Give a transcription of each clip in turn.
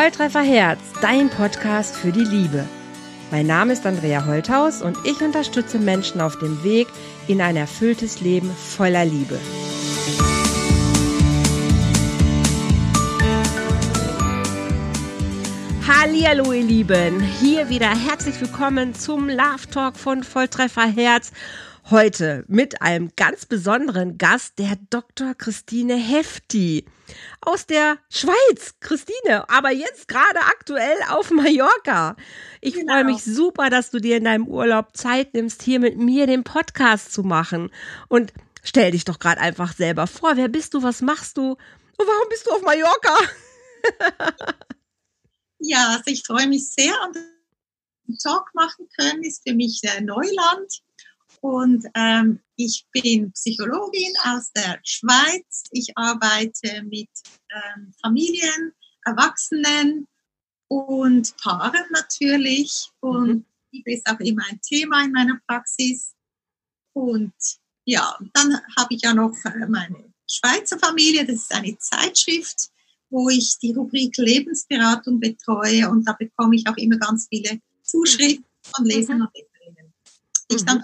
Volltreffer Herz, dein Podcast für die Liebe. Mein Name ist Andrea Holthaus und ich unterstütze Menschen auf dem Weg in ein erfülltes Leben voller Liebe. Hallo ihr Lieben, hier wieder herzlich willkommen zum Love Talk von Volltreffer Herz. Heute mit einem ganz besonderen Gast, der Dr. Christine Hefti aus der Schweiz. Christine, aber jetzt gerade aktuell auf Mallorca. Ich genau. freue mich super, dass du dir in deinem Urlaub Zeit nimmst, hier mit mir den Podcast zu machen. Und stell dich doch gerade einfach selber vor. Wer bist du? Was machst du? Und warum bist du auf Mallorca? ja, also ich freue mich sehr und Talk machen können ist für mich Neuland. Und ähm, ich bin Psychologin aus der Schweiz. Ich arbeite mit ähm, Familien, Erwachsenen und Paaren natürlich. Und mhm. Liebe ist auch immer ein Thema in meiner Praxis. Und ja, dann habe ich ja noch äh, meine Schweizer Familie. Das ist eine Zeitschrift, wo ich die Rubrik Lebensberatung betreue. Und da bekomme ich auch immer ganz viele Zuschriften von Lesern mhm. und Leserinnen. Ich mhm. dann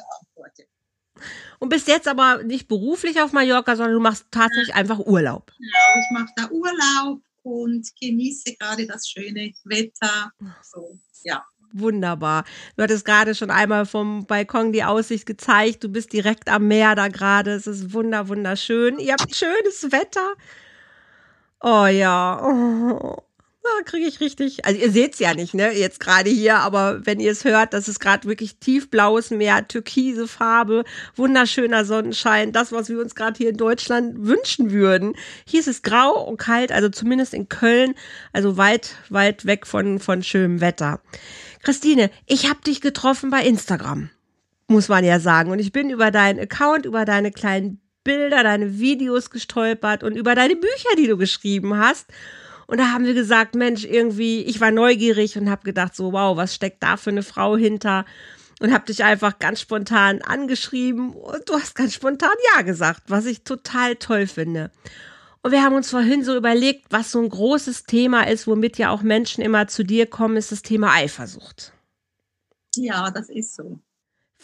und bist jetzt aber nicht beruflich auf Mallorca, sondern du machst tatsächlich einfach Urlaub. Genau, ich mache da Urlaub und genieße gerade das schöne Wetter. So, ja. Wunderbar. Du hattest gerade schon einmal vom Balkon die Aussicht gezeigt. Du bist direkt am Meer da gerade. Es ist wunder, wunderschön. Ihr habt schönes Wetter. Oh ja. Oh. Da kriege ich richtig, also ihr seht es ja nicht, ne, jetzt gerade hier, aber wenn ihr es hört, das ist gerade wirklich tiefblaues Meer, türkise Farbe, wunderschöner Sonnenschein, das, was wir uns gerade hier in Deutschland wünschen würden. Hier ist es grau und kalt, also zumindest in Köln, also weit, weit weg von, von schönem Wetter. Christine, ich habe dich getroffen bei Instagram, muss man ja sagen, und ich bin über deinen Account, über deine kleinen Bilder, deine Videos gestolpert und über deine Bücher, die du geschrieben hast. Und da haben wir gesagt, Mensch, irgendwie, ich war neugierig und habe gedacht, so, wow, was steckt da für eine Frau hinter? Und habe dich einfach ganz spontan angeschrieben und du hast ganz spontan Ja gesagt, was ich total toll finde. Und wir haben uns vorhin so überlegt, was so ein großes Thema ist, womit ja auch Menschen immer zu dir kommen, ist das Thema Eifersucht. Ja, das ist so.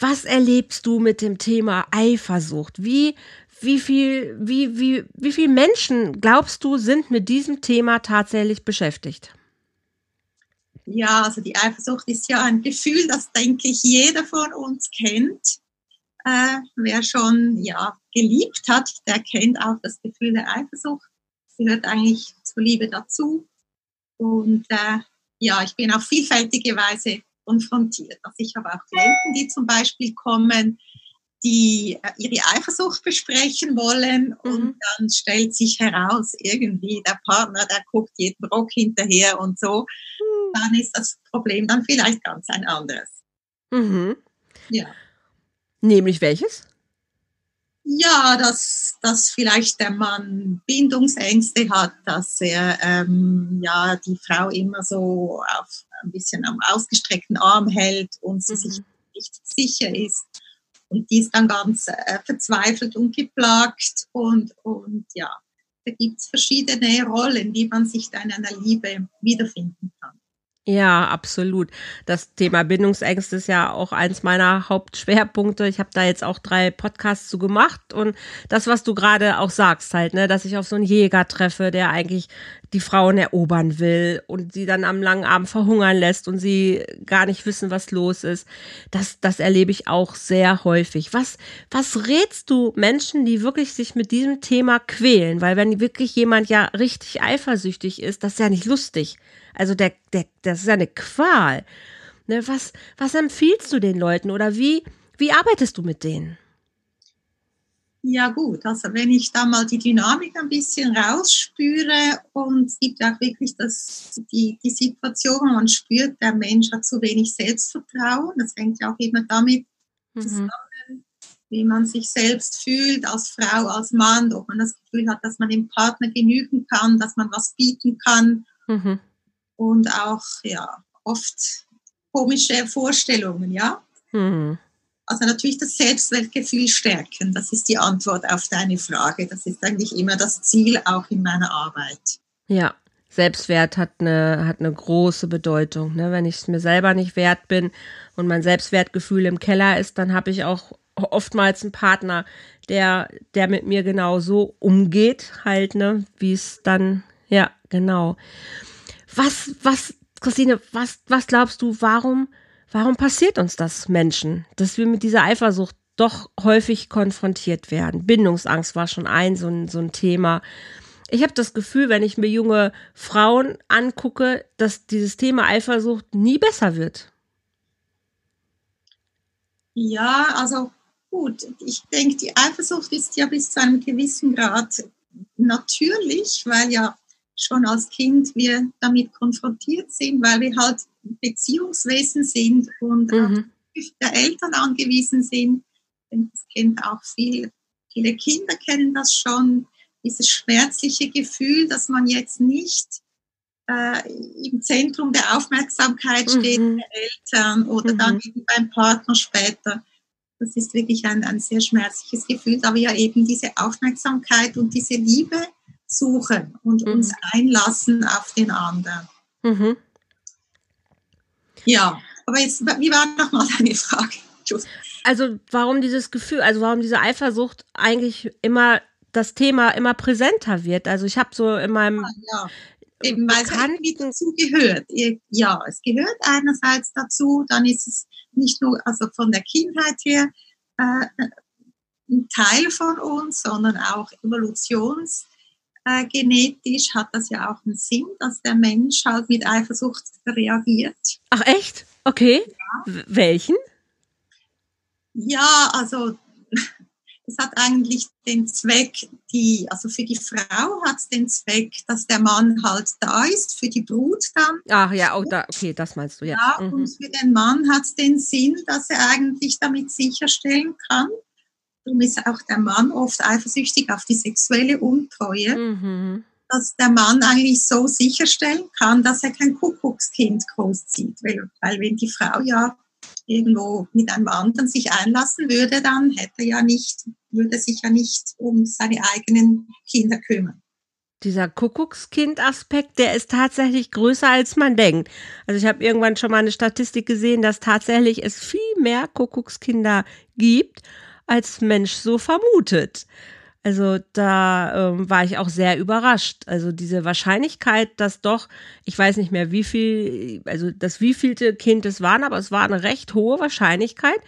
Was erlebst du mit dem Thema Eifersucht? Wie wie viel, wie, wie, wie viel Menschen glaubst du sind mit diesem Thema tatsächlich beschäftigt? Ja, also die Eifersucht ist ja ein Gefühl, das denke ich jeder von uns kennt. Äh, wer schon ja geliebt hat, der kennt auch das Gefühl der Eifersucht. Sie gehört eigentlich zur Liebe dazu. Und äh, ja, ich bin auf vielfältige Weise konfrontiert. Also ich habe auch Klienten, die zum Beispiel kommen, die äh, ihre Eifersucht besprechen wollen mhm. und dann stellt sich heraus, irgendwie der Partner, der guckt jeden Rock hinterher und so, mhm. dann ist das Problem dann vielleicht ganz ein anderes. Mhm. Ja. Nämlich welches? Ja, dass, dass vielleicht der Mann Bindungsängste hat, dass er ähm, ja die Frau immer so auf ein bisschen am ausgestreckten Arm hält und sie sich mhm. nicht sicher ist und die ist dann ganz äh, verzweifelt und geplagt. Und, und ja, da gibt es verschiedene Rollen, wie man sich da in einer Liebe wiederfinden kann. Ja, absolut. Das Thema Bindungsängste ist ja auch eins meiner Hauptschwerpunkte. Ich habe da jetzt auch drei Podcasts zu gemacht und das, was du gerade auch sagst, halt, ne, dass ich auf so einen Jäger treffe, der eigentlich die Frauen erobern will und sie dann am langen Abend verhungern lässt und sie gar nicht wissen, was los ist. Das, das erlebe ich auch sehr häufig. Was, was rätst du Menschen, die wirklich sich mit diesem Thema quälen? Weil wenn wirklich jemand ja richtig eifersüchtig ist, das ist ja nicht lustig. Also der, der, das ist ja eine Qual. Ne, was, was empfiehlst du den Leuten oder wie, wie arbeitest du mit denen? Ja gut, also wenn ich da mal die Dynamik ein bisschen rausspüre und es gibt auch wirklich das, die, die Situation, man spürt, der Mensch hat zu wenig Selbstvertrauen. Das hängt ja auch immer damit mhm. zusammen, wie man sich selbst fühlt als Frau, als Mann, ob man das Gefühl hat, dass man dem Partner genügen kann, dass man was bieten kann. Mhm. Und auch ja, oft komische Vorstellungen, ja. Mhm. Also natürlich das Selbstwertgefühl stärken, das ist die Antwort auf deine Frage. Das ist eigentlich immer das Ziel auch in meiner Arbeit. Ja, Selbstwert hat eine, hat eine große Bedeutung. Ne? Wenn ich es mir selber nicht wert bin und mein Selbstwertgefühl im Keller ist, dann habe ich auch oftmals einen Partner, der, der mit mir genau so umgeht, halt, ne, wie es dann, ja, genau. Was, was, Christine, was, was glaubst du, warum, warum passiert uns das Menschen, dass wir mit dieser Eifersucht doch häufig konfrontiert werden? Bindungsangst war schon ein, so ein, so ein Thema. Ich habe das Gefühl, wenn ich mir junge Frauen angucke, dass dieses Thema Eifersucht nie besser wird. Ja, also gut, ich denke, die Eifersucht ist ja bis zu einem gewissen Grad natürlich, weil ja schon als Kind wir damit konfrontiert sind, weil wir halt Beziehungswesen sind und mhm. auf der Eltern angewiesen sind. Das kennt auch viel, viele Kinder kennen das schon, dieses schmerzliche Gefühl, dass man jetzt nicht äh, im Zentrum der Aufmerksamkeit steht mhm. der Eltern oder mhm. dann beim Partner später. Das ist wirklich ein, ein sehr schmerzliches Gefühl, da wir ja eben diese Aufmerksamkeit und diese Liebe suchen und mhm. uns einlassen auf den anderen. Mhm. Ja, aber jetzt, wie war nochmal deine Frage? Also warum dieses Gefühl, also warum diese Eifersucht eigentlich immer das Thema immer präsenter wird. Also ich habe so in meinem ja, ja. Eben, weil es dazu gehört. Ja, es gehört einerseits dazu, dann ist es nicht nur also von der Kindheit her äh, ein Teil von uns, sondern auch evolutionsgenetisch äh, hat das ja auch einen Sinn, dass der Mensch halt mit Eifersucht reagiert. Ach echt? Okay. Ja. Welchen? Ja, also es hat eigentlich den Zweck, die, also für die Frau hat es den Zweck, dass der Mann halt da ist, für die Brut dann. Ach ja, oh, da, okay, das meinst du, ja. ja mhm. Und für den Mann hat es den Sinn, dass er eigentlich damit sicherstellen kann, darum ist auch der Mann oft eifersüchtig auf die sexuelle Untreue, mhm. dass der Mann eigentlich so sicherstellen kann, dass er kein Kuckuckskind großzieht. Weil, weil wenn die Frau ja irgendwo mit einem anderen sich einlassen würde, dann hätte ja nicht, würde sich ja nicht um seine eigenen Kinder kümmern. Dieser Kuckuckskind-Aspekt, der ist tatsächlich größer als man denkt. Also ich habe irgendwann schon mal eine Statistik gesehen, dass tatsächlich es viel mehr Kuckuckskinder gibt, als Mensch so vermutet. Also da ähm, war ich auch sehr überrascht. Also diese Wahrscheinlichkeit, dass doch, ich weiß nicht mehr, wie viel, also das wievielte Kind es waren, aber es war eine recht hohe Wahrscheinlichkeit,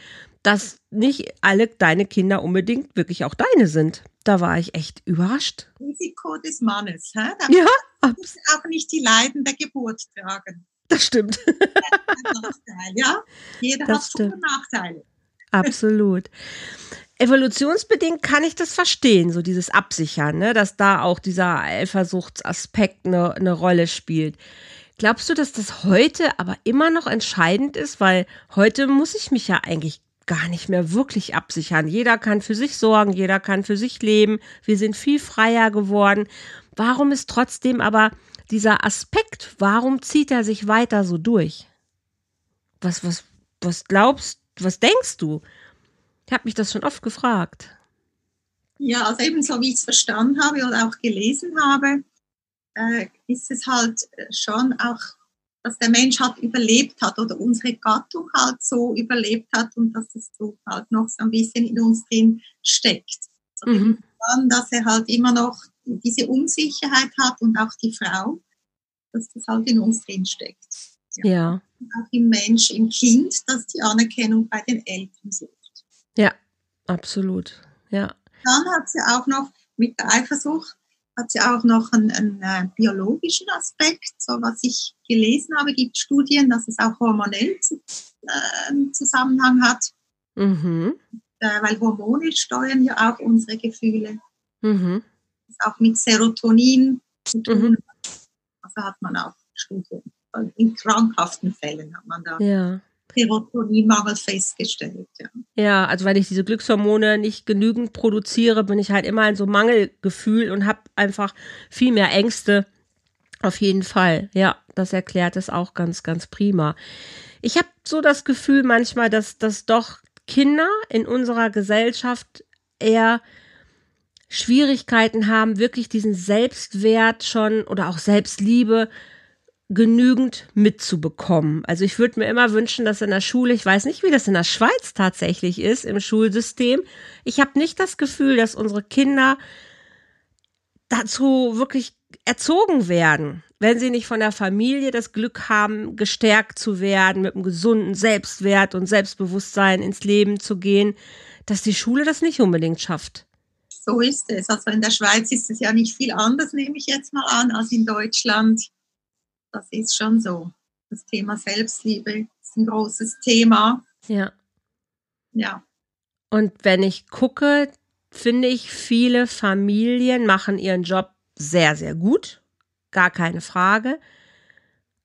dass nicht alle deine Kinder unbedingt wirklich auch deine sind. Da war ich echt überrascht. Risiko des Mannes, hä? Da ja. muss auch nicht die Leiden der Geburt tragen. Das stimmt. Nachteil, ja. Jeder das hat stimmt. Nachteile. Absolut evolutionsbedingt kann ich das verstehen, so dieses Absichern, ne, dass da auch dieser Eifersuchtsaspekt eine, eine Rolle spielt. Glaubst du, dass das heute aber immer noch entscheidend ist? Weil heute muss ich mich ja eigentlich gar nicht mehr wirklich absichern. Jeder kann für sich sorgen, jeder kann für sich leben. Wir sind viel freier geworden. Warum ist trotzdem aber dieser Aspekt, warum zieht er sich weiter so durch? Was, was, was glaubst, was denkst du? Ich habe mich das schon oft gefragt. Ja, also ebenso wie ich es verstanden habe oder auch gelesen habe, äh, ist es halt schon auch, dass der Mensch halt überlebt hat oder unsere Gattung halt so überlebt hat und dass es so halt noch so ein bisschen in uns drin steckt. Also mhm. dann, dass er halt immer noch diese Unsicherheit hat und auch die Frau, dass das halt in uns drin steckt. Ja. ja. Auch im Mensch, im Kind, dass die Anerkennung bei den Eltern sucht. Ja, absolut. Ja. Dann hat sie auch noch mit der Eifersucht hat sie auch noch einen, einen äh, biologischen Aspekt. So was ich gelesen habe, gibt Studien, dass es auch hormonell zu, äh, Zusammenhang hat. Mhm. Äh, weil Hormone steuern ja auch unsere Gefühle. Mhm. Das auch mit Serotonin zu tun. Mhm. Also hat man auch Studien. In krankhaften Fällen hat man da ja. Serotoninmangel festgestellt. Ja. ja, also weil ich diese Glückshormone nicht genügend produziere, bin ich halt immer in so Mangelgefühl und habe einfach viel mehr Ängste. Auf jeden Fall. Ja, das erklärt es auch ganz, ganz prima. Ich habe so das Gefühl manchmal, dass, dass doch Kinder in unserer Gesellschaft eher Schwierigkeiten haben, wirklich diesen Selbstwert schon oder auch Selbstliebe genügend mitzubekommen. Also ich würde mir immer wünschen, dass in der Schule, ich weiß nicht, wie das in der Schweiz tatsächlich ist, im Schulsystem, ich habe nicht das Gefühl, dass unsere Kinder dazu wirklich erzogen werden, wenn sie nicht von der Familie das Glück haben, gestärkt zu werden, mit einem gesunden Selbstwert und Selbstbewusstsein ins Leben zu gehen, dass die Schule das nicht unbedingt schafft. So ist es. Also in der Schweiz ist es ja nicht viel anders, nehme ich jetzt mal an, als in Deutschland. Das ist schon so. Das Thema Selbstliebe ist ein großes Thema. Ja. Ja. Und wenn ich gucke, finde ich, viele Familien machen ihren Job sehr, sehr gut. Gar keine Frage.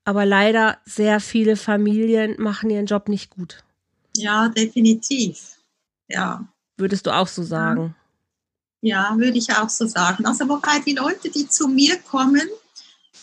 Aber leider sehr viele Familien machen ihren Job nicht gut. Ja, definitiv. Ja. Würdest du auch so sagen? Ja, würde ich auch so sagen. Also wobei die Leute, die zu mir kommen,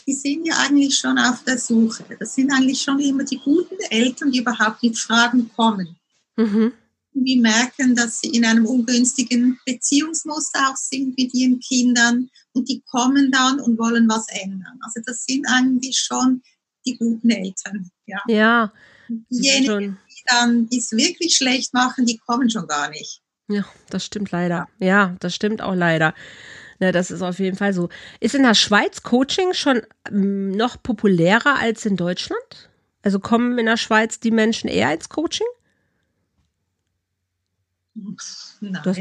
die sind ja eigentlich schon auf der Suche. Das sind eigentlich schon immer die guten Eltern, die überhaupt mit Fragen kommen. Mhm. Die merken, dass sie in einem ungünstigen Beziehungsmuster auch sind mit ihren Kindern und die kommen dann und wollen was ändern. Also das sind eigentlich schon die guten Eltern. Ja. ja Diejenigen, die dann es wirklich schlecht machen, die kommen schon gar nicht. Ja, das stimmt leider. Ja, das stimmt auch leider. Ne, das ist auf jeden Fall so. Ist in der Schweiz Coaching schon ähm, noch populärer als in Deutschland? Also kommen in der Schweiz die Menschen eher als Coaching? Nein, das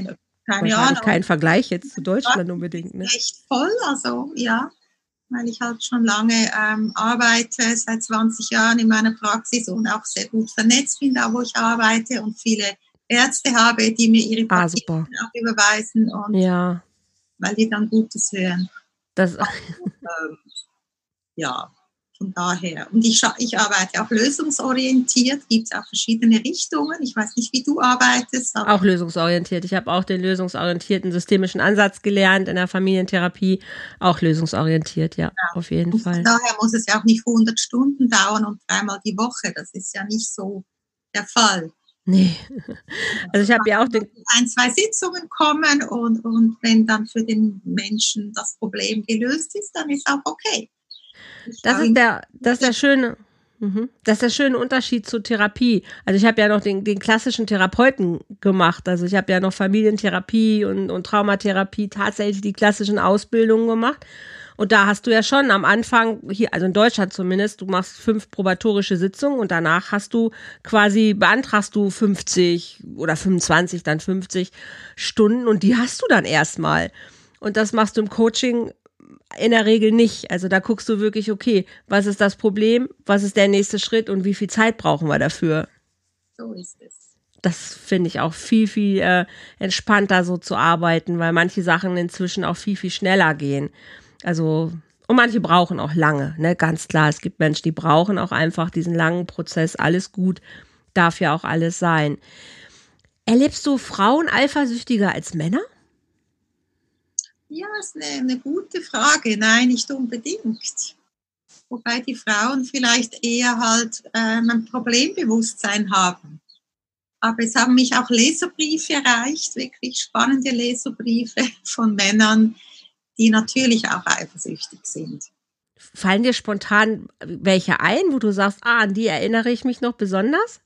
keine Ahnung. Kein Vergleich jetzt zu Deutschland unbedingt. Ne? Echt voll, also ja, weil ich halt schon lange ähm, arbeite, seit 20 Jahren in meiner Praxis und auch sehr gut vernetzt bin, da wo ich arbeite und viele Ärzte habe, die mir ihre Patienten ah, auch überweisen und ja weil die dann Gutes hören. Das, ähm, ja, von daher. Und ich, ich arbeite auch lösungsorientiert, gibt es auch verschiedene Richtungen. Ich weiß nicht, wie du arbeitest. auch lösungsorientiert. Ich habe auch den lösungsorientierten systemischen Ansatz gelernt in der Familientherapie. Auch lösungsorientiert, ja, ja. auf jeden und Fall. Daher muss es ja auch nicht 100 Stunden dauern und dreimal die Woche. Das ist ja nicht so der Fall. Nee. Also ich habe ja auch den ein, zwei Sitzungen kommen und, und wenn dann für den Menschen das Problem gelöst ist, dann ist auch okay. das ist der, das ist der schöne, mhm. das ist der schöne Unterschied zur Therapie. Also ich habe ja noch den, den klassischen Therapeuten gemacht. Also ich habe ja noch Familientherapie und, und Traumatherapie tatsächlich die klassischen Ausbildungen gemacht. Und da hast du ja schon am Anfang, hier, also in Deutschland zumindest, du machst fünf probatorische Sitzungen und danach hast du quasi, beantragst du 50 oder 25, dann 50 Stunden und die hast du dann erstmal. Und das machst du im Coaching in der Regel nicht. Also da guckst du wirklich, okay, was ist das Problem, was ist der nächste Schritt und wie viel Zeit brauchen wir dafür? So ist es. Das finde ich auch viel, viel äh, entspannter so zu arbeiten, weil manche Sachen inzwischen auch viel, viel schneller gehen. Also, und manche brauchen auch lange, ne? Ganz klar. Es gibt Menschen, die brauchen auch einfach diesen langen Prozess. Alles gut, darf ja auch alles sein. Erlebst du Frauen eifersüchtiger als Männer? Ja, ist eine, eine gute Frage. Nein, nicht unbedingt. Wobei die Frauen vielleicht eher halt ähm, ein Problembewusstsein haben. Aber es haben mich auch Leserbriefe erreicht, wirklich spannende Leserbriefe von Männern, die natürlich auch eifersüchtig sind. Fallen dir spontan welche ein, wo du sagst, ah, an die erinnere ich mich noch besonders?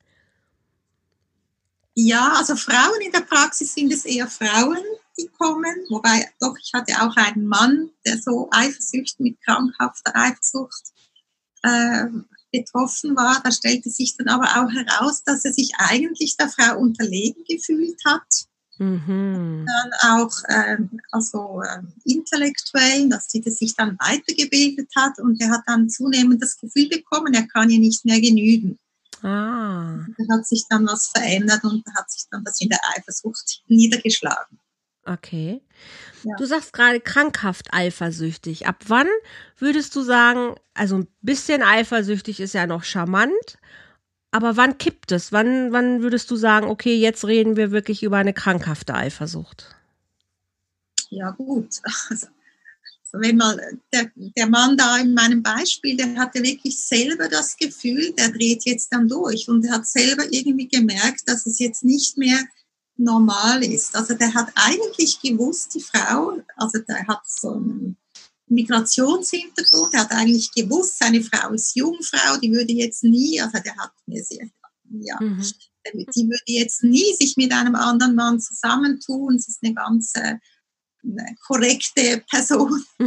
Ja, also Frauen in der Praxis sind es eher Frauen, die kommen, wobei doch, ich hatte auch einen Mann, der so Eifersucht mit krankhafter Eifersucht äh, betroffen war. Da stellte sich dann aber auch heraus, dass er sich eigentlich der Frau unterlegen gefühlt hat Mhm. Dann auch ähm, also ähm, intellektuell, dass sie das sich dann weitergebildet hat und er hat dann zunehmend das Gefühl bekommen, er kann ihr nicht mehr genügen. Ah. Da hat sich dann was verändert und da hat sich dann das in der Eifersucht niedergeschlagen. Okay. Ja. Du sagst gerade krankhaft eifersüchtig. Ab wann würdest du sagen, also ein bisschen eifersüchtig ist ja noch charmant, aber wann kippt es? Wann, wann würdest du sagen, okay, jetzt reden wir wirklich über eine krankhafte Eifersucht? Ja, gut. Also, wenn mal der, der Mann da in meinem Beispiel, der hatte wirklich selber das Gefühl, der dreht jetzt dann durch und hat selber irgendwie gemerkt, dass es jetzt nicht mehr normal ist. Also der hat eigentlich gewusst, die Frau, also der hat so einen Migrationshintergrund, der hat eigentlich gewusst, seine Frau ist Jungfrau, die würde jetzt nie, also der hat mir sehr, ja, mhm. die würde jetzt nie sich mit einem anderen Mann zusammentun. Sie ist eine ganz äh, korrekte Person.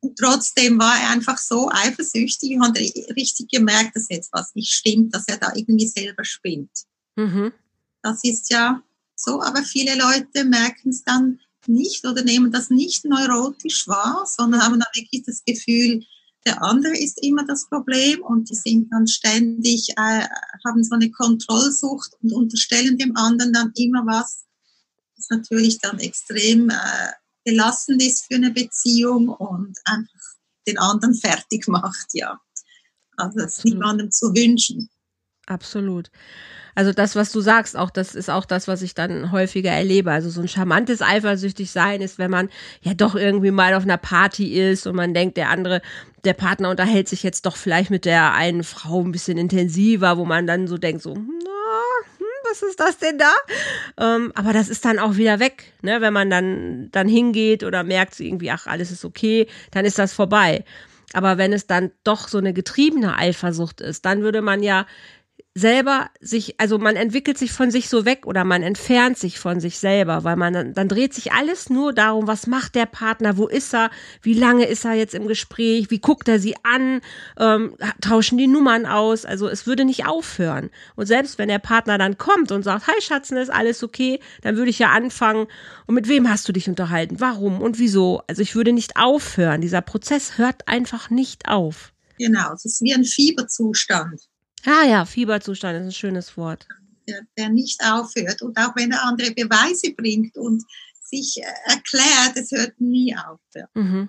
und trotzdem war er einfach so eifersüchtig und hat richtig gemerkt, dass jetzt was nicht stimmt, dass er da irgendwie selber spinnt. Mhm. Das ist ja so, aber viele Leute merken es dann nicht oder nehmen das nicht neurotisch wahr, sondern haben dann wirklich das Gefühl, der andere ist immer das Problem und die sind dann ständig, äh, haben so eine Kontrollsucht und unterstellen dem anderen dann immer was, das natürlich dann extrem äh, belastend ist für eine Beziehung und einfach den anderen fertig macht, ja. Also es ist niemandem zu wünschen. Absolut. Also das, was du sagst, auch das ist auch das, was ich dann häufiger erlebe. Also so ein charmantes eifersüchtig sein ist, wenn man ja doch irgendwie mal auf einer Party ist und man denkt, der andere, der Partner unterhält sich jetzt doch vielleicht mit der einen Frau ein bisschen intensiver, wo man dann so denkt, so, na, hm, was ist das denn da? Ähm, aber das ist dann auch wieder weg, ne? Wenn man dann, dann hingeht oder merkt irgendwie, ach, alles ist okay, dann ist das vorbei. Aber wenn es dann doch so eine getriebene Eifersucht ist, dann würde man ja selber sich, also man entwickelt sich von sich so weg oder man entfernt sich von sich selber, weil man dann, dann dreht sich alles nur darum, was macht der Partner, wo ist er, wie lange ist er jetzt im Gespräch, wie guckt er sie an, ähm, tauschen die Nummern aus, also es würde nicht aufhören. Und selbst wenn der Partner dann kommt und sagt, hi Schatzen, ist alles okay, dann würde ich ja anfangen, und mit wem hast du dich unterhalten, warum und wieso? Also ich würde nicht aufhören, dieser Prozess hört einfach nicht auf. Genau, es ist wie ein Fieberzustand. Ah ja, Fieberzustand ist ein schönes Wort. Der, der nicht aufhört. Und auch wenn er andere Beweise bringt und sich äh, erklärt, es hört nie auf. Mhm.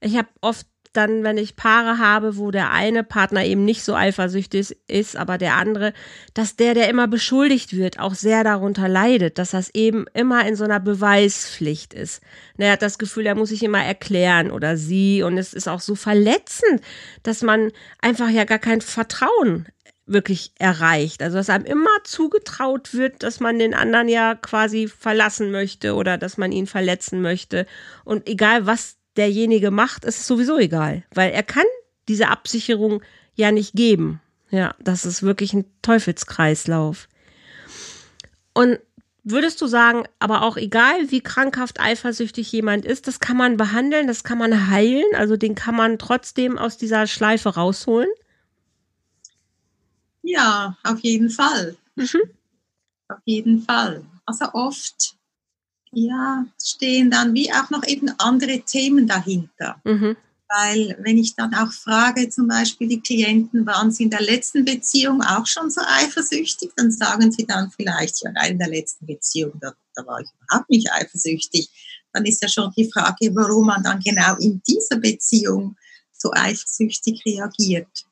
Ich habe oft dann, wenn ich Paare habe, wo der eine Partner eben nicht so eifersüchtig ist, aber der andere, dass der, der immer beschuldigt wird, auch sehr darunter leidet, dass das eben immer in so einer Beweispflicht ist. Er hat das Gefühl, er muss sich immer erklären oder sie und es ist auch so verletzend, dass man einfach ja gar kein Vertrauen wirklich erreicht. Also dass einem immer zugetraut wird, dass man den anderen ja quasi verlassen möchte oder dass man ihn verletzen möchte. Und egal was derjenige macht, ist es sowieso egal, weil er kann diese Absicherung ja nicht geben. Ja, das ist wirklich ein Teufelskreislauf. Und würdest du sagen, aber auch egal, wie krankhaft eifersüchtig jemand ist, das kann man behandeln, das kann man heilen, also den kann man trotzdem aus dieser Schleife rausholen? Ja, auf jeden Fall. Mhm. Auf jeden Fall. Also oft ja, stehen dann wie auch noch eben andere Themen dahinter. Mhm. Weil wenn ich dann auch frage, zum Beispiel die Klienten, waren sie in der letzten Beziehung auch schon so eifersüchtig, dann sagen sie dann vielleicht, ja, in der letzten Beziehung, da, da war ich überhaupt nicht eifersüchtig. Dann ist ja schon die Frage, warum man dann genau in dieser Beziehung so eifersüchtig reagiert.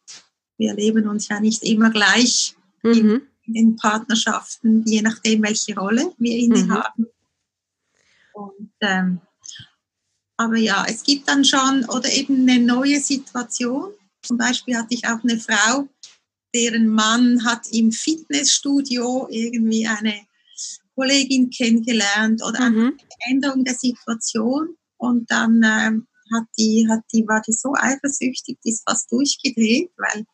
Wir erleben uns ja nicht immer gleich mhm. in, in, den Partnerschaften, je nachdem, welche Rolle wir inne mhm. Und, ähm, aber ja, es gibt dann schon oder eben eine neue Situation. Zum Beispiel hatte ich auch eine Frau, deren Mann hat im Fitnessstudio irgendwie eine Kollegin kennengelernt oder mhm. eine Änderung der Situation. Und dann ähm, hat die, hat die, war die so eifersüchtig, die ist fast durchgedreht, weil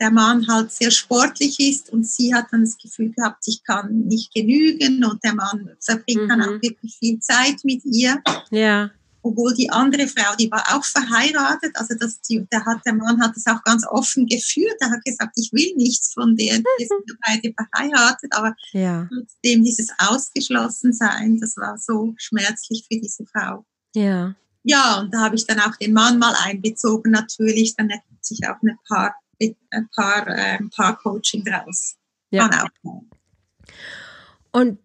der Mann halt sehr sportlich ist und sie hat dann das Gefühl gehabt, ich kann nicht genügen und der Mann verbringt mhm. dann auch wirklich viel Zeit mit ihr. Ja. Obwohl die andere Frau, die war auch verheiratet, also das, die, der, hat, der Mann hat das auch ganz offen geführt. Er hat gesagt, ich will nichts von der, die sind beide verheiratet, aber ja. trotzdem dieses Ausgeschlossensein, das war so schmerzlich für diese Frau. Ja. Ja, und da habe ich dann auch den Mann mal einbezogen, natürlich. Dann ergibt sich auch eine Ein paar, äh, ein paar Coaching draus. Ja. Und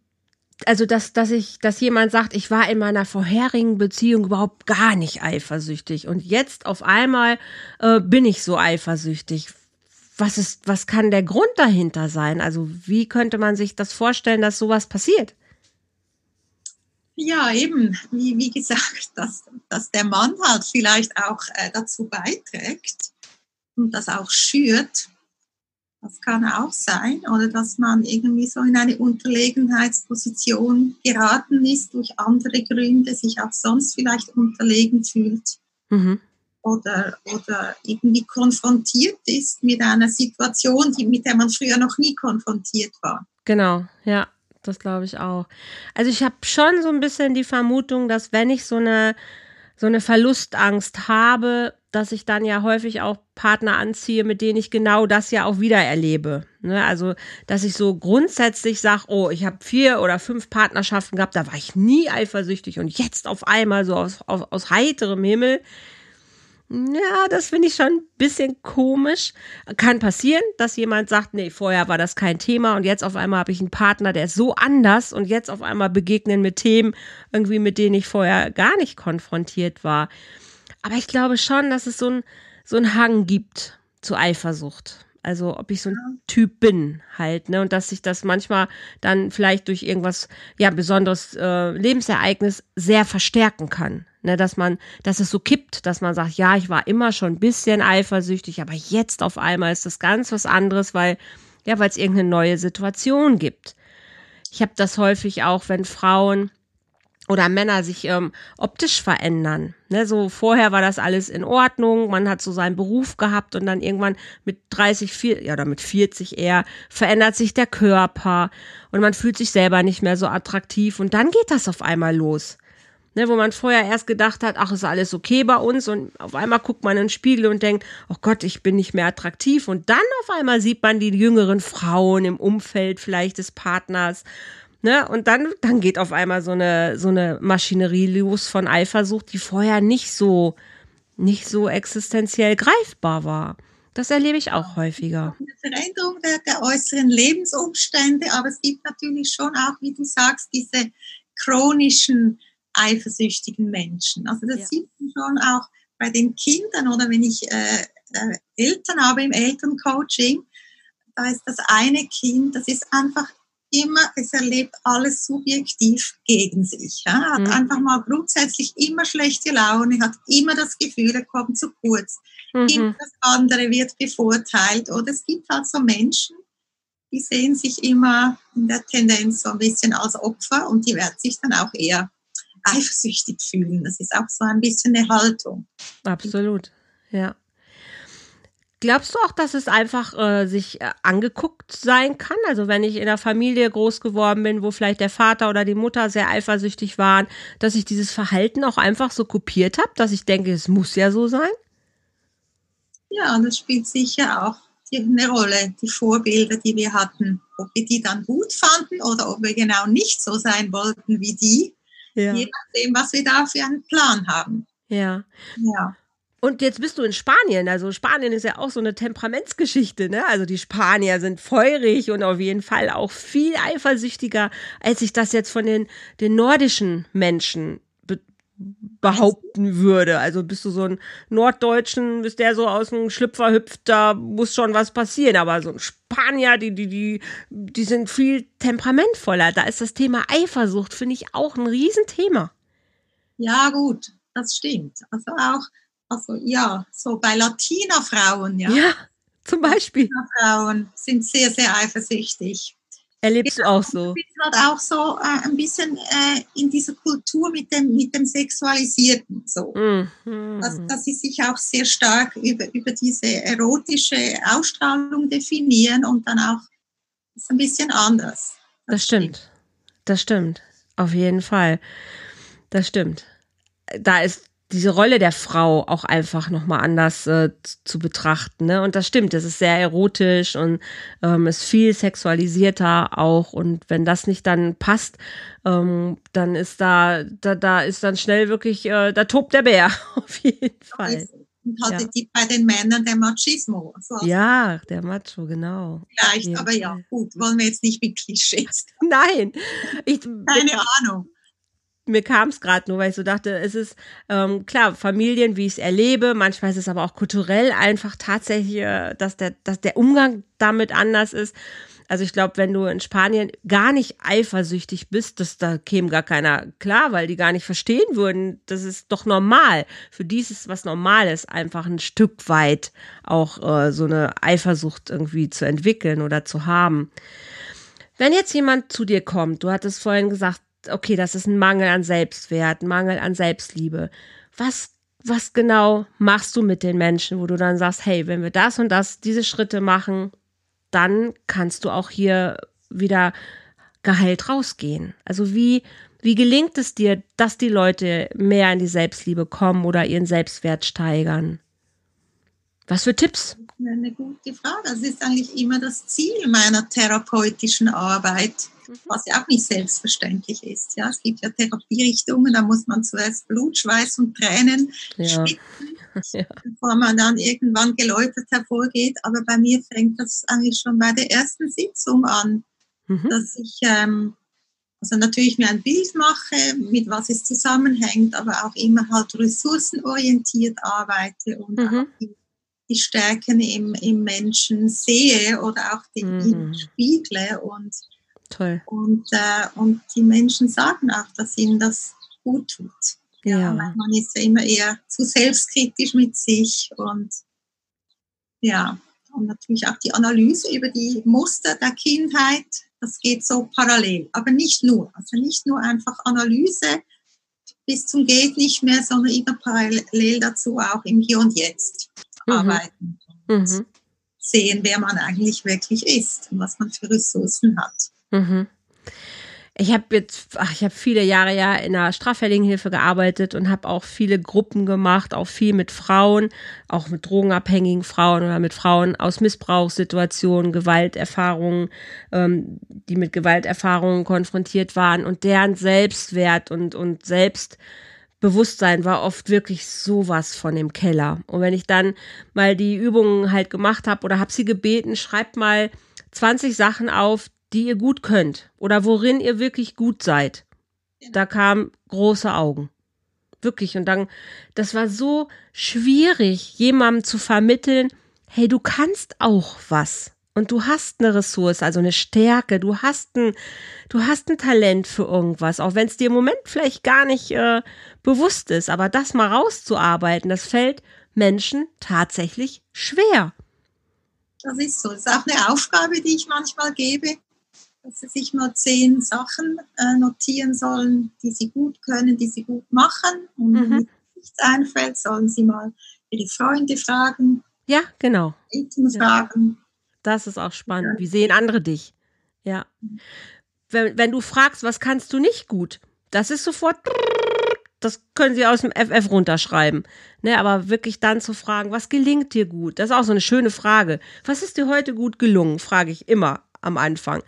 also dass, dass ich, dass jemand sagt, ich war in meiner vorherigen Beziehung überhaupt gar nicht eifersüchtig und jetzt auf einmal äh, bin ich so eifersüchtig. Was ist, was kann der Grund dahinter sein? Also wie könnte man sich das vorstellen, dass sowas passiert? Ja, eben, wie, wie gesagt, dass, dass der Mann halt vielleicht auch äh, dazu beiträgt, und das auch schürt, Das kann auch sein. Oder dass man irgendwie so in eine Unterlegenheitsposition geraten ist durch andere Gründe, sich auch sonst vielleicht unterlegen fühlt. Mhm. Oder, oder irgendwie konfrontiert ist mit einer Situation, die, mit der man früher noch nie konfrontiert war. Genau, ja, das glaube ich auch. Also ich habe schon so ein bisschen die Vermutung, dass wenn ich so eine so eine Verlustangst habe, dass ich dann ja häufig auch Partner anziehe, mit denen ich genau das ja auch wieder erlebe. Ne? Also, dass ich so grundsätzlich sage, oh, ich habe vier oder fünf Partnerschaften gehabt, da war ich nie eifersüchtig und jetzt auf einmal so aus, aus, aus heiterem Himmel ja, das finde ich schon ein bisschen komisch. Kann passieren, dass jemand sagt, nee, vorher war das kein Thema und jetzt auf einmal habe ich einen Partner, der ist so anders und jetzt auf einmal begegnen mit Themen, irgendwie mit denen ich vorher gar nicht konfrontiert war. Aber ich glaube schon, dass es so ein, so ein Hang gibt zu Eifersucht. Also ob ich so ein Typ bin halt, ne? Und dass sich das manchmal dann vielleicht durch irgendwas, ja, besonderes äh, Lebensereignis sehr verstärken kann. Ne, dass man, dass es so kippt, dass man sagt, ja, ich war immer schon ein bisschen eifersüchtig, aber jetzt auf einmal ist das ganz was anderes, weil, ja, weil es irgendeine neue Situation gibt. Ich habe das häufig auch, wenn Frauen oder Männer sich ähm, optisch verändern. Ne, so vorher war das alles in Ordnung, man hat so seinen Beruf gehabt und dann irgendwann mit 30, 40, ja, oder mit 40 eher verändert sich der Körper und man fühlt sich selber nicht mehr so attraktiv und dann geht das auf einmal los. Ne, wo man vorher erst gedacht hat, ach, ist alles okay bei uns und auf einmal guckt man in den Spiegel und denkt, oh Gott, ich bin nicht mehr attraktiv und dann auf einmal sieht man die jüngeren Frauen im Umfeld vielleicht des Partners, ne, und dann, dann geht auf einmal so eine, so eine Maschinerie los von Eifersucht, die vorher nicht so, nicht so existenziell greifbar war. Das erlebe ich auch häufiger. Eine Veränderung der, der äußeren Lebensumstände, aber es gibt natürlich schon auch, wie du sagst, diese chronischen eifersüchtigen Menschen. Also das ja. sieht man schon auch bei den Kindern oder wenn ich äh, äh, Eltern habe im Elterncoaching, da ist das eine Kind, das ist einfach immer, es erlebt alles subjektiv gegen sich. Ja? Hat mhm. einfach mal grundsätzlich immer schlechte Laune, hat immer das Gefühl, er kommt zu kurz. Mhm. Immer das andere wird bevorteilt. Oder es gibt halt so Menschen, die sehen sich immer in der Tendenz so ein bisschen als Opfer und die werden sich dann auch eher eifersüchtig fühlen. Das ist auch so ein bisschen eine Haltung. Absolut, ja. Glaubst du auch, dass es einfach äh, sich äh, angeguckt sein kann? Also wenn ich in einer Familie groß geworden bin, wo vielleicht der Vater oder die Mutter sehr eifersüchtig waren, dass ich dieses Verhalten auch einfach so kopiert habe, dass ich denke, es muss ja so sein? Ja, und das spielt sicher auch eine Rolle, die Vorbilder, die wir hatten. Ob wir die dann gut fanden oder ob wir genau nicht so sein wollten wie die, ja. Je nachdem, was wir da für einen Plan haben. Ja. Ja. Und jetzt bist du in Spanien. Also Spanien ist ja auch so eine Temperamentsgeschichte, ne? Also die Spanier sind feurig und auf jeden Fall auch viel eifersüchtiger, als ich das jetzt von den, den nordischen Menschen behaupten würde. Also bist du so ein Norddeutschen, bis der so aus dem Schlüpfer hüpft, da muss schon was passieren. Aber so ein Spanier, die, die, die, die sind viel temperamentvoller. Da ist das Thema Eifersucht, finde ich, auch ein Riesenthema. Ja, gut, das stimmt. Also auch, also ja, so bei Latina-Frauen, ja. Ja, zum Beispiel. Latina-Frauen sind sehr, sehr eifersüchtig. Erlebst du auch so? Ich bin halt auch so äh, ein bisschen äh, in dieser Kultur mit dem, mit dem Sexualisierten so. Mhm. Dass, dass sie sich auch sehr stark über, über diese erotische Ausstrahlung definieren und dann auch ist ein bisschen anders. Das, das stimmt. stimmt. Das stimmt. Auf jeden Fall. Das stimmt. Da ist diese Rolle der Frau auch einfach nochmal anders äh, zu betrachten. Ne? Und das stimmt, es ist sehr erotisch und ähm, ist viel sexualisierter auch. Und wenn das nicht dann passt, ähm, dann ist da, da, da ist dann schnell wirklich, äh, da tobt der Bär, auf jeden Fall. Hatte ja. die bei den Männern der Machismo. So. Ja, der Macho, genau. Vielleicht, ja. aber ja, gut, wollen wir jetzt nicht mit Klischees. Nein. Ich, Keine Ahnung mir kam es gerade nur, weil ich so dachte, es ist ähm, klar, Familien, wie ich es erlebe, manchmal ist es aber auch kulturell einfach tatsächlich, äh, dass der, dass der Umgang damit anders ist. Also ich glaube, wenn du in Spanien gar nicht eifersüchtig bist, das, da käme gar keiner klar, weil die gar nicht verstehen würden. Das ist doch normal. Für die ist es was Normales, einfach ein Stück weit auch äh, so eine Eifersucht irgendwie zu entwickeln oder zu haben. Wenn jetzt jemand zu dir kommt, du hattest vorhin gesagt, okay, das ist ein Mangel an Selbstwert, ein Mangel an Selbstliebe. Was, was genau machst du mit den Menschen, wo du dann sagst, hey, wenn wir das und das, diese Schritte machen, dann kannst du auch hier wieder geheilt rausgehen. Also wie, wie gelingt es dir, dass die Leute mehr in die Selbstliebe kommen oder ihren Selbstwert steigern? Was für Tipps? Eine gute Frage. Das ist eigentlich immer das Ziel meiner therapeutischen Arbeit. Was ja auch nicht selbstverständlich ist. Ja, es gibt ja Therapierichtungen, da muss man zuerst Blut, Schweiß und Tränen ja. Schwitzen, ja. bevor man dann irgendwann geläutert hervorgeht. Aber bei mir fängt das eigentlich schon bei der ersten Sitzung an, mhm. dass ich ähm, also natürlich mir ein Bild mache, mit was es zusammenhängt, aber auch immer halt ressourcenorientiert arbeite und mhm. auch die die Stärken im, im Menschen sehe oder auch die mhm. spiegle und, Toll. Und, äh, und die Menschen sagen auch, dass ihnen das gut tut. Ja. ja. Man ist ja immer eher zu selbstkritisch mit sich und ja, und natürlich auch die Analyse über die Muster der Kindheit, das geht so parallel, aber nicht nur. Also nicht nur einfach Analyse bis zum geht nicht mehr, sondern immer parallel dazu auch im Hier und Jetzt mhm. arbeiten und mhm. sehen, wer man eigentlich wirklich ist und was man für Ressourcen hat. Mhm. Ich habe jetzt, ach, ich habe viele Jahre ja in der Straffälligenhilfe gearbeitet und habe auch viele Gruppen gemacht, auch viel mit Frauen, auch mit drogenabhängigen Frauen oder mit Frauen aus Missbrauchssituationen, Gewalterfahrungen, ähm, die mit Gewalterfahrungen konfrontiert waren und deren Selbstwert und, und Selbst Bewusstsein war oft wirklich sowas von im Keller. Und wenn ich dann mal die Übungen halt gemacht habe oder habe sie gebeten, schreibt mal 20 Sachen auf, die ihr gut könnt oder worin ihr wirklich gut seid. Da kamen große Augen. Wirklich. Und dann, das war so schwierig, jemandem zu vermitteln, hey, du kannst auch was und du hast eine Ressource, also eine Stärke, du hast ein, du hast ein Talent für irgendwas, auch wenn es dir im Moment vielleicht gar nicht äh, bewusst ist, aber das mal rauszuarbeiten, das fällt Menschen tatsächlich schwer. Das ist so. Das ist auch eine Aufgabe, die ich manchmal gebe, dass sie sich mal zehn Sachen äh, notieren sollen, die sie gut können, die sie gut machen. Und mhm. wenn nichts einfällt, sollen sie mal ihre Freunde fragen. Ja, genau. Eltern fragen. Das ist auch spannend. Wie sehen andere dich? Ja. Wenn, wenn du fragst, was kannst du nicht gut, das ist sofort, das können sie aus dem FF runterschreiben. Ne, aber wirklich dann zu fragen, was gelingt dir gut? Das ist auch so eine schöne Frage. Was ist dir heute gut gelungen? Frage ich immer am Anfang.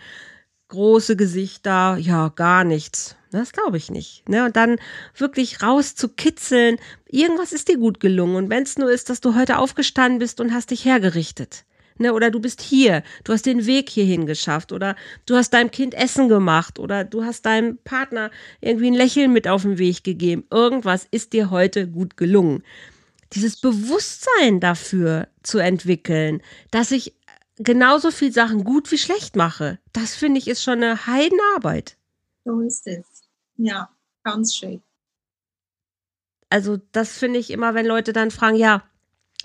Große Gesichter, ja, gar nichts. Das glaube ich nicht. Ne? Und dann wirklich rauszukitzeln, irgendwas ist dir gut gelungen. Und wenn es nur ist, dass du heute aufgestanden bist und hast dich hergerichtet ne, oder du bist hier, du hast den Weg hierhin geschafft oder du hast deinem Kind Essen gemacht oder du hast deinem Partner irgendwie ein Lächeln mit auf den Weg gegeben. Irgendwas ist dir heute gut gelungen. Dieses Bewusstsein dafür zu entwickeln, dass ich genauso viel Sachen gut wie schlecht mache, das finde ich ist schon eine Heidenarbeit. So ist es. Ja, ganz schön. Also das finde ich immer, wenn Leute dann fragen, ja,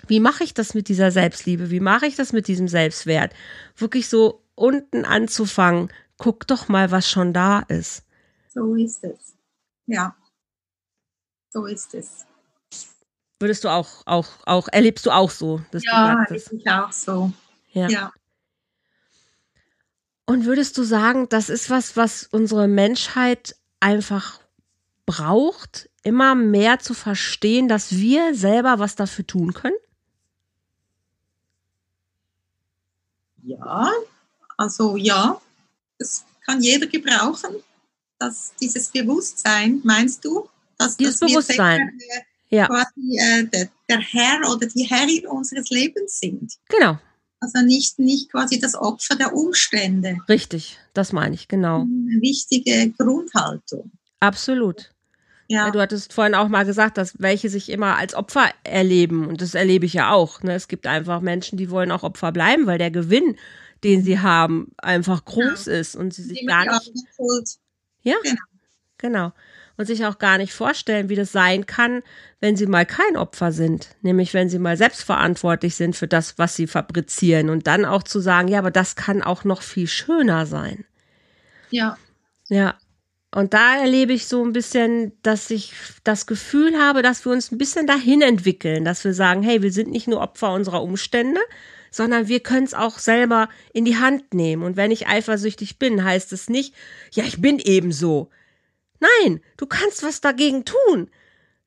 wie mache ich das mit dieser Selbstliebe? Wie mache ich das mit diesem Selbstwert? Wirklich so unten anzufangen. Guck doch mal, was schon da ist. So ist es. Ja. So ist es. Würdest du auch, auch, auch, erlebst du auch so? Ja, du ich auch so. Ja. ja. Und würdest du sagen, das ist was, was unsere Menschheit einfach braucht, immer mehr zu verstehen, dass wir selber was dafür tun können? Ja, also ja, das kann jeder gebrauchen. Dass dieses Bewusstsein, meinst du? Dass, dieses dass Bewusstsein. Wir selber, ja. quasi äh, der, der Herr oder die Herrin unseres Lebens sind. Genau. Also nicht, nicht quasi das Opfer der Umstände. Richtig, das meine ich, genau. Eine wichtige Grundhaltung. Absolut. Ja. Du hattest vorhin auch mal gesagt, dass welche sich immer als Opfer erleben. Und das erlebe ich ja auch. Ne? Es gibt einfach Menschen, die wollen auch Opfer bleiben, weil der Gewinn, den sie haben, einfach groß ja. ist und sie sich gar nicht. Ja, genau. genau. Und sich auch gar nicht vorstellen, wie das sein kann, wenn sie mal kein Opfer sind. Nämlich, wenn sie mal selbstverantwortlich sind für das, was sie fabrizieren. Und dann auch zu sagen, ja, aber das kann auch noch viel schöner sein. Ja. Ja. Und da erlebe ich so ein bisschen, dass ich das Gefühl habe, dass wir uns ein bisschen dahin entwickeln, dass wir sagen, hey, wir sind nicht nur Opfer unserer Umstände, sondern wir können es auch selber in die Hand nehmen. Und wenn ich eifersüchtig bin, heißt es nicht, ja, ich bin eben so. Nein, du kannst was dagegen tun.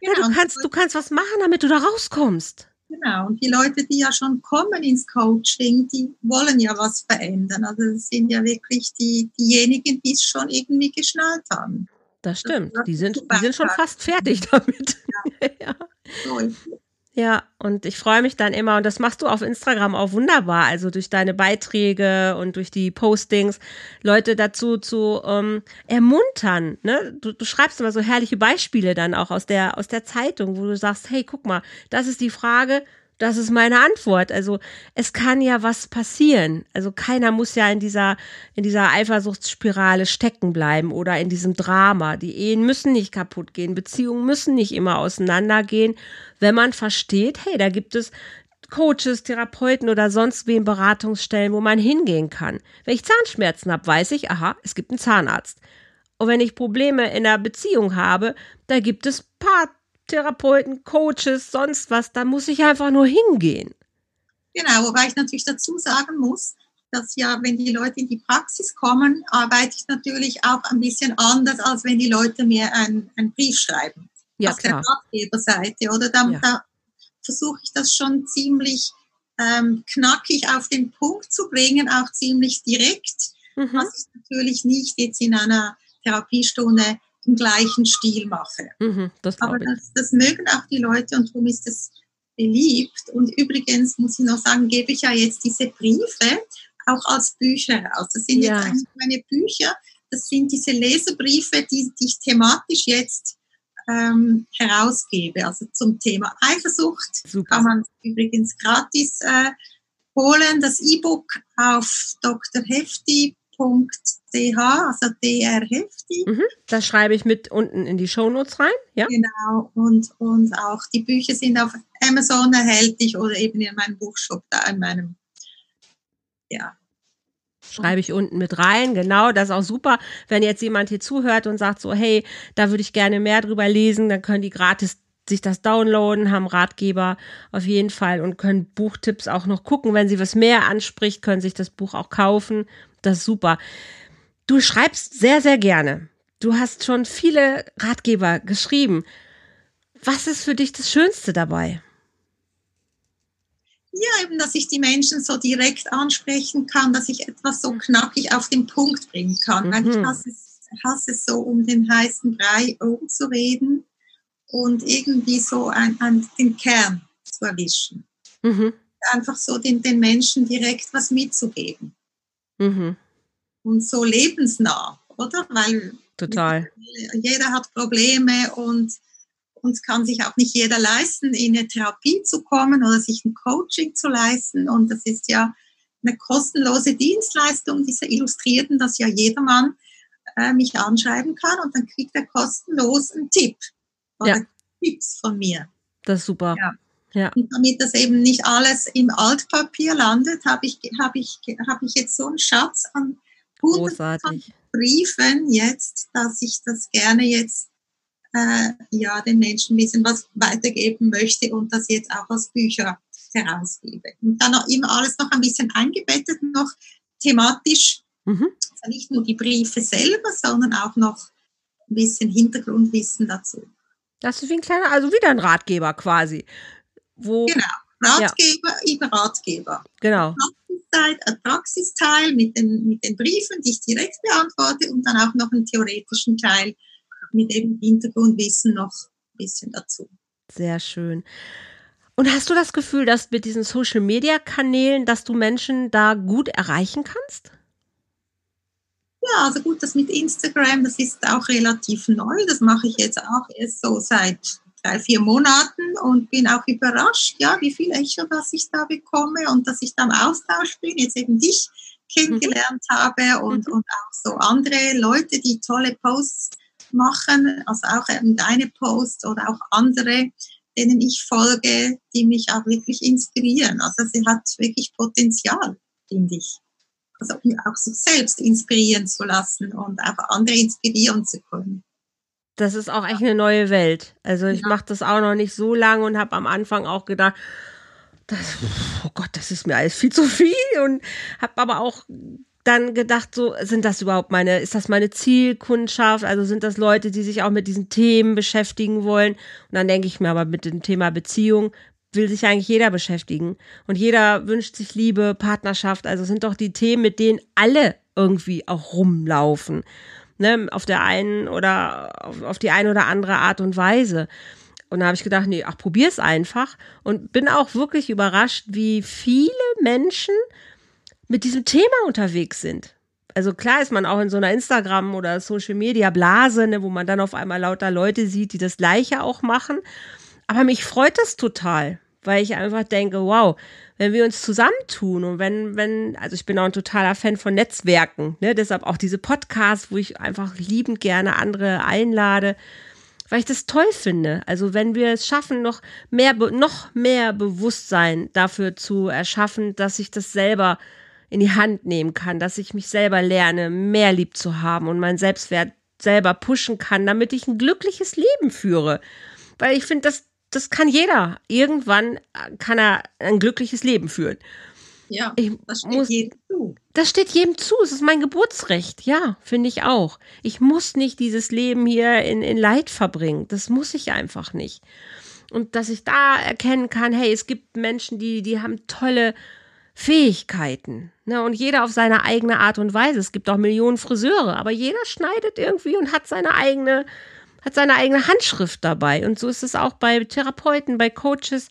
Ja, du genau. kannst, du kannst was machen, damit du da rauskommst. Genau, und die Leute, die ja schon kommen ins Coaching, die wollen ja was verändern. Also es sind ja wirklich die, diejenigen, die es schon irgendwie geschnallt haben. Das stimmt, die, sind, die sind schon fast fertig damit. Ja. ja. Ja, und ich freue mich dann immer, und das machst du auf Instagram auch wunderbar, also durch deine Beiträge und durch die Postings, Leute dazu zu ähm, ermuntern. Ne? Du, du schreibst immer so herrliche Beispiele dann auch aus der, aus der Zeitung, wo du sagst, hey, guck mal, das ist die Frage, das ist meine Antwort. Also es kann ja was passieren. Also keiner muss ja in dieser, in dieser Eifersuchtsspirale stecken bleiben oder in diesem Drama. Die Ehen müssen nicht kaputt gehen, Beziehungen müssen nicht immer auseinandergehen, wenn man versteht, hey, da gibt es Coaches, Therapeuten oder sonst wem Beratungsstellen, wo man hingehen kann. Wenn ich Zahnschmerzen habe, weiß ich, aha, es gibt einen Zahnarzt. Und wenn ich Probleme in der Beziehung habe, da gibt es Part Therapeuten, Coaches, sonst was, da muss ich einfach nur hingehen. Genau, wobei ich natürlich dazu sagen muss, dass ja, wenn die Leute in die Praxis kommen, arbeite ich natürlich auch ein bisschen anders, als wenn die Leute mir einen, einen Brief schreiben. Ja, auf klar. der Ratgeberseite. Oder da, ja. da versuche ich das schon ziemlich ähm, knackig auf den Punkt zu bringen, auch ziemlich direkt, mhm. was ich natürlich nicht jetzt in einer Therapiestunde im gleichen Stil mache. Mhm, das Aber das, das, mögen auch die Leute und darum ist es beliebt. Und übrigens muss ich noch sagen, gebe ich ja jetzt diese Briefe auch als Bücher raus. Das sind ja. jetzt eigentlich meine Bücher. Das sind diese Leserbriefe, die, die ich thematisch jetzt ähm, herausgebe. Also zum Thema Eifersucht Super. kann man übrigens gratis äh, holen. Das E-Book auf drhefti.com ch, also DR Hefti. Mhm, das schreibe ich mit unten in die Shownotes rein. Ja? Genau, und, und auch die Bücher sind auf Amazon erhältlich oder eben in meinem Buchshop, da in meinem, ja. Schreibe ich unten mit rein, genau, das ist auch super. Wenn jetzt jemand hier zuhört und sagt so, hey, da würde ich gerne mehr drüber lesen, dann können die gratis sich das downloaden, haben Ratgeber auf jeden Fall und können Buchtipps auch noch gucken. Wenn sie was mehr anspricht, können sich das Buch auch kaufen das super. Du schreibst sehr, sehr gerne. Du hast schon viele Ratgeber geschrieben. Was ist für dich das Schönste dabei? Ja, eben, dass ich die Menschen so direkt ansprechen kann, dass ich etwas so knackig auf den Punkt bringen kann. Mhm. Weil ich hasse es, hasse es so, um den heißen Brei rumzureden und irgendwie so an, an den Kern zu erwischen. Mhm. Einfach so den, den Menschen direkt was mitzugeben. Mhm. Und so lebensnah, oder? Weil Total. jeder hat Probleme und uns kann sich auch nicht jeder leisten, in eine Therapie zu kommen oder sich ein Coaching zu leisten. Und das ist ja eine kostenlose Dienstleistung, diese Illustrierten, dass ja jedermann äh, mich anschreiben kann und dann kriegt er kostenlos einen Tipp oder ja. Tipps von mir. Das ist super. Ja. Ja. Und damit das eben nicht alles im Altpapier landet, habe ich, hab ich, hab ich jetzt so einen Schatz an Großartig. Briefen jetzt, dass ich das gerne jetzt äh, ja, den Menschen ein bisschen was weitergeben möchte und das jetzt auch als Bücher herausgebe. Und dann auch immer alles noch ein bisschen eingebettet, noch thematisch. Mhm. Also nicht nur die Briefe selber, sondern auch noch ein bisschen Hintergrundwissen dazu. Das ist wie ein kleiner, also wieder ein Ratgeber quasi. Wo, genau, Ratgeber ja. über Ratgeber. Genau. Praxiszeit, ein Praxisteil mit den, mit den Briefen, die ich direkt beantworte und dann auch noch einen theoretischen Teil mit eben Hintergrundwissen noch ein bisschen dazu. Sehr schön. Und hast du das Gefühl, dass mit diesen Social Media Kanälen, dass du Menschen da gut erreichen kannst? Ja, also gut, das mit Instagram, das ist auch relativ neu. Das mache ich jetzt auch erst so seit drei, vier Monaten und bin auch überrascht, ja, wie viel Echo das ich da bekomme und dass ich dann Austausch bin, jetzt eben dich kennengelernt mhm. habe und, mhm. und auch so andere Leute, die tolle Posts machen, also auch eben deine Posts oder auch andere, denen ich folge, die mich auch wirklich inspirieren. Also sie hat wirklich Potenzial, finde ich. Also auch sich selbst inspirieren zu lassen und auch andere inspirieren zu können. Das ist auch echt eine neue Welt. Also ich ja. mache das auch noch nicht so lange und habe am Anfang auch gedacht, das, oh Gott, das ist mir alles viel zu viel und habe aber auch dann gedacht, so sind das überhaupt meine, ist das meine Zielkundschaft? Also sind das Leute, die sich auch mit diesen Themen beschäftigen wollen? Und dann denke ich mir aber mit dem Thema Beziehung will sich eigentlich jeder beschäftigen und jeder wünscht sich Liebe, Partnerschaft. Also sind doch die Themen, mit denen alle irgendwie auch rumlaufen, ne? Auf der einen oder auf, auf die eine oder andere Art und Weise. Und da habe ich gedacht, nee, ach, probier's einfach. Und bin auch wirklich überrascht, wie viele Menschen mit diesem Thema unterwegs sind. Also klar ist man auch in so einer Instagram- oder Social-Media-Blase, ne, wo man dann auf einmal lauter Leute sieht, die das Gleiche auch machen. Aber mich freut das total, weil ich einfach denke, wow, wenn wir uns zusammentun und wenn, wenn, also ich bin auch ein totaler Fan von Netzwerken, ne, deshalb auch diese Podcasts, wo ich einfach liebend gerne andere einlade, weil ich das toll finde. Also wenn wir es schaffen, noch mehr, noch mehr Bewusstsein dafür zu erschaffen, dass ich das selber in die Hand nehmen kann, dass ich mich selber lerne, mehr lieb zu haben und meinen Selbstwert selber pushen kann, damit ich ein glückliches Leben führe. Weil ich finde, das, das kann jeder. Irgendwann kann er ein glückliches Leben führen. Ja, ich das steht muss, jedem zu. Das steht jedem zu. Es ist mein Geburtsrecht. Ja, finde ich auch. Ich muss nicht dieses Leben hier in, in Leid verbringen. Das muss ich einfach nicht. Und dass ich da erkennen kann, hey, es gibt Menschen, die, die haben tolle Fähigkeiten. Ne? Und jeder auf seine eigene Art und Weise. Es gibt auch Millionen Friseure, aber jeder schneidet irgendwie und hat seine eigene, hat seine eigene Handschrift dabei. Und so ist es auch bei Therapeuten, bei Coaches.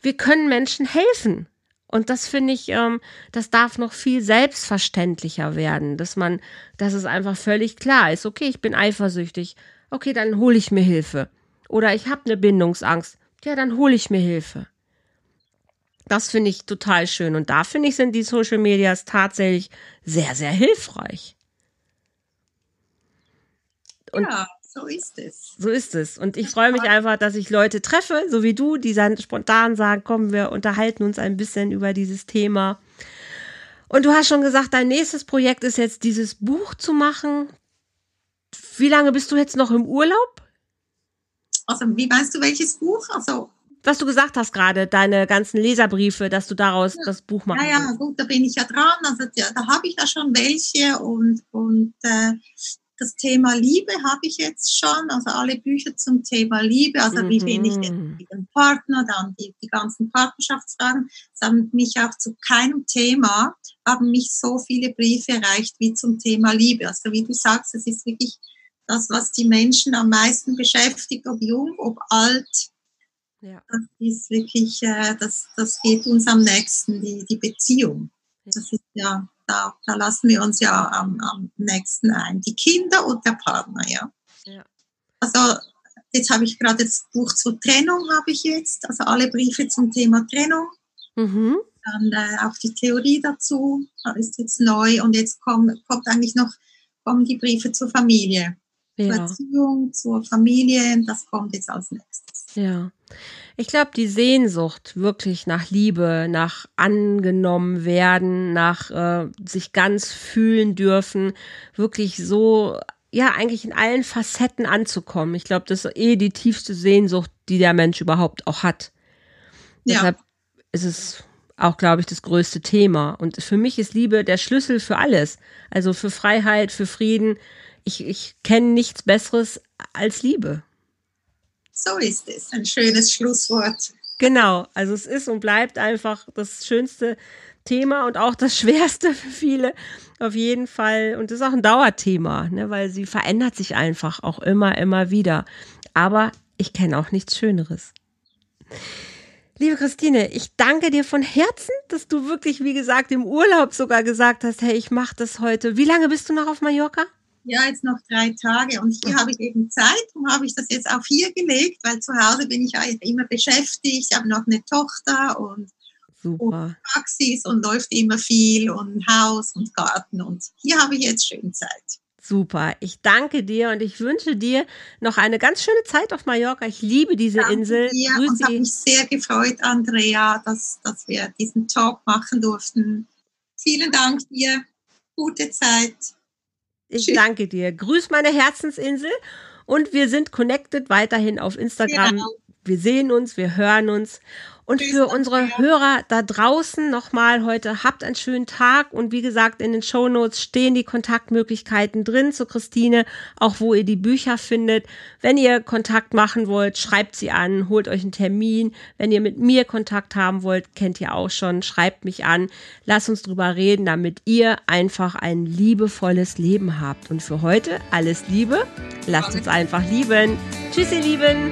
Wir können Menschen helfen. Und das finde ich, ähm, das darf noch viel selbstverständlicher werden, dass man, dass es einfach völlig klar ist, okay, ich bin eifersüchtig, okay, dann hole ich mir Hilfe. Oder ich habe eine Bindungsangst, ja, dann hole ich mir Hilfe. Das finde ich total schön. Und da finde ich, sind die Social Medias tatsächlich sehr, sehr hilfreich. Und ja, so ist es. So ist es. Und ich freue mich einfach, dass ich Leute treffe, so wie du, die dann spontan sagen, komm, wir unterhalten uns ein bisschen über dieses Thema. Und du hast schon gesagt, dein nächstes Projekt ist jetzt dieses Buch zu machen. Wie lange bist du jetzt noch im Urlaub? Also, wie meinst du welches Buch? Also, was du gesagt hast gerade, deine ganzen Leserbriefe, dass du daraus ja. das Buch machst. Ja, ja, gut, da bin ich ja dran. Also ja, da habe ich ja schon welche und, und äh, das Thema Liebe habe ich jetzt schon, also alle Bücher zum Thema Liebe, also mhm. wie bin ich denn mit dem Partner, dann die, die ganzen Partnerschaftsfragen, das haben mich auch zu keinem Thema, haben mich so viele Briefe erreicht wie zum Thema Liebe. Also wie du sagst, es ist wirklich das, was die Menschen am meisten beschäftigt, ob jung, ob alt, ja. Das ist wirklich, äh, das, das geht uns am nächsten, die, die Beziehung. Das ist ja, da, da lassen wir uns ja am, am nächsten ein. Die Kinder und der Partner, ja. ja. Also jetzt habe ich gerade das Buch zur Trennung, habe ich jetzt, also alle Briefe zum Thema Trennung. Mhm. Dann äh, auch die Theorie dazu, da ist jetzt neu und jetzt kommt, kommt eigentlich noch, kommen die Briefe zur Familie. Ja. Zur Erziehung, zur Familie, das kommt jetzt als nächstes. Ja. Ich glaube, die Sehnsucht wirklich nach Liebe, nach angenommen werden, nach äh, sich ganz fühlen dürfen, wirklich so, ja, eigentlich in allen Facetten anzukommen. Ich glaube, das ist eh die tiefste Sehnsucht, die der Mensch überhaupt auch hat. Ja. Deshalb ist es auch, glaube ich, das größte Thema. Und für mich ist Liebe der Schlüssel für alles. Also für Freiheit, für Frieden. Ich, ich kenne nichts Besseres als Liebe. So ist es. Ein schönes Schlusswort. Genau, also es ist und bleibt einfach das schönste Thema und auch das schwerste für viele auf jeden Fall. Und das ist auch ein Dauerthema, ne, weil sie verändert sich einfach auch immer, immer wieder. Aber ich kenne auch nichts Schöneres. Liebe Christine, ich danke dir von Herzen, dass du wirklich, wie gesagt, im Urlaub sogar gesagt hast, hey, ich mache das heute. Wie lange bist du noch auf Mallorca? Ja, jetzt noch drei Tage und hier habe ich eben Zeit und habe ich das jetzt auf hier gelegt, weil zu Hause bin ich eigentlich immer beschäftigt, ich habe noch eine Tochter und. Und Praxis und läuft immer viel und Haus und Garten. Und hier habe ich jetzt schön Zeit. Super. Ich danke dir und ich wünsche dir noch eine ganz schöne Zeit auf Mallorca. Ich liebe diese danke Insel. Und habe mich sehr gefreut, Andrea, dass, dass wir diesen Talk machen durften. Vielen Dank dir. Gute Zeit. Ich Tschüss. danke dir. Grüß meine Herzensinsel und wir sind connected weiterhin auf Instagram. Genau. Wir sehen uns, wir hören uns. Und für unsere Hörer da draußen nochmal heute, habt einen schönen Tag und wie gesagt, in den Show Notes stehen die Kontaktmöglichkeiten drin zu Christine, auch wo ihr die Bücher findet. Wenn ihr Kontakt machen wollt, schreibt sie an, holt euch einen Termin. Wenn ihr mit mir Kontakt haben wollt, kennt ihr auch schon, schreibt mich an. Lasst uns drüber reden, damit ihr einfach ein liebevolles Leben habt. Und für heute alles Liebe. Lasst uns einfach lieben. Tschüss, ihr Lieben.